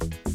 Oh,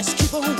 Just keep on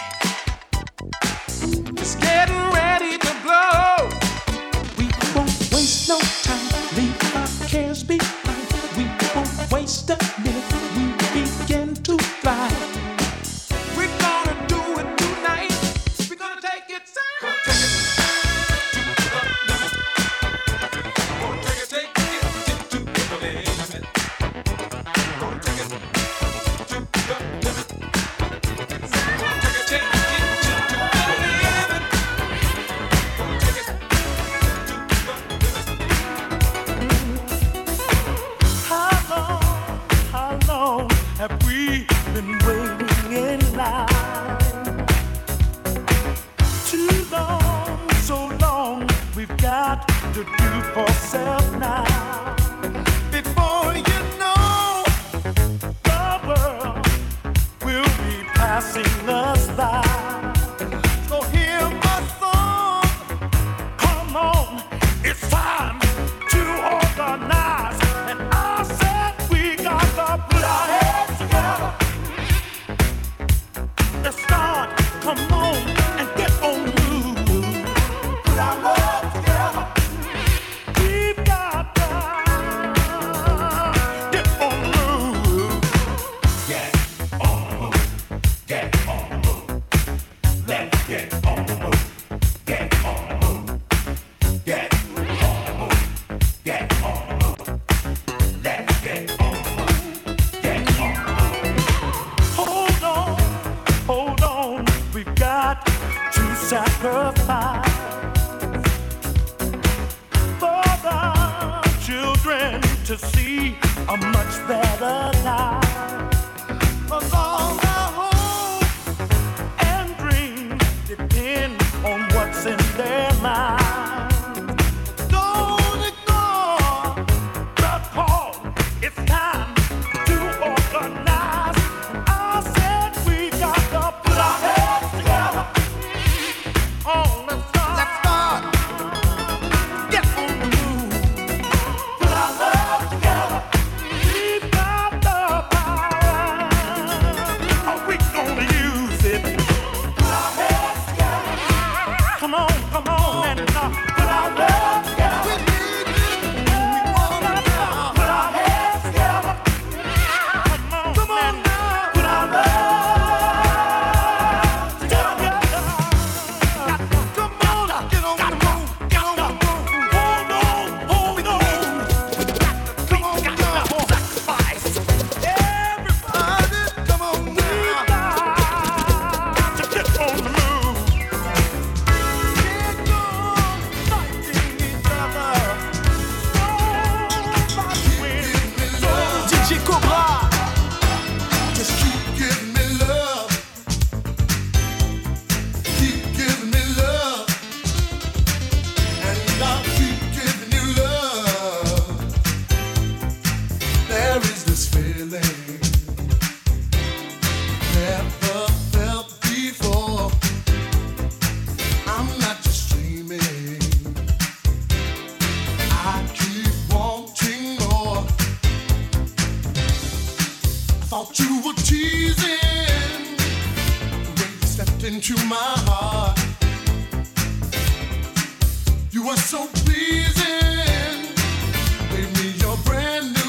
It's time. into my heart. You are so pleasing. Give me your brand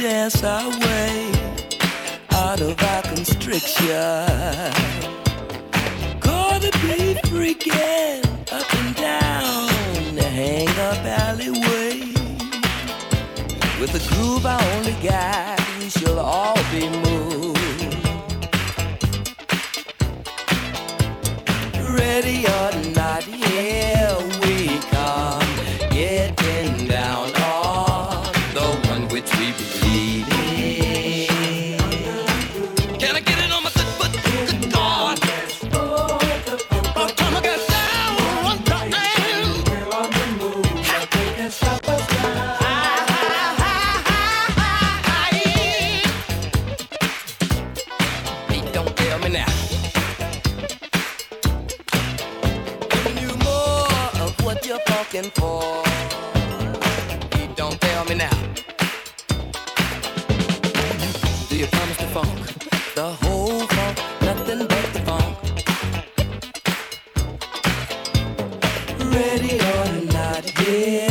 chance our way out of our constriction. Gonna be freaking up and down the hang up alleyway. With the groove I only got, we shall all be moved. Ready or not, yeah. Yeah.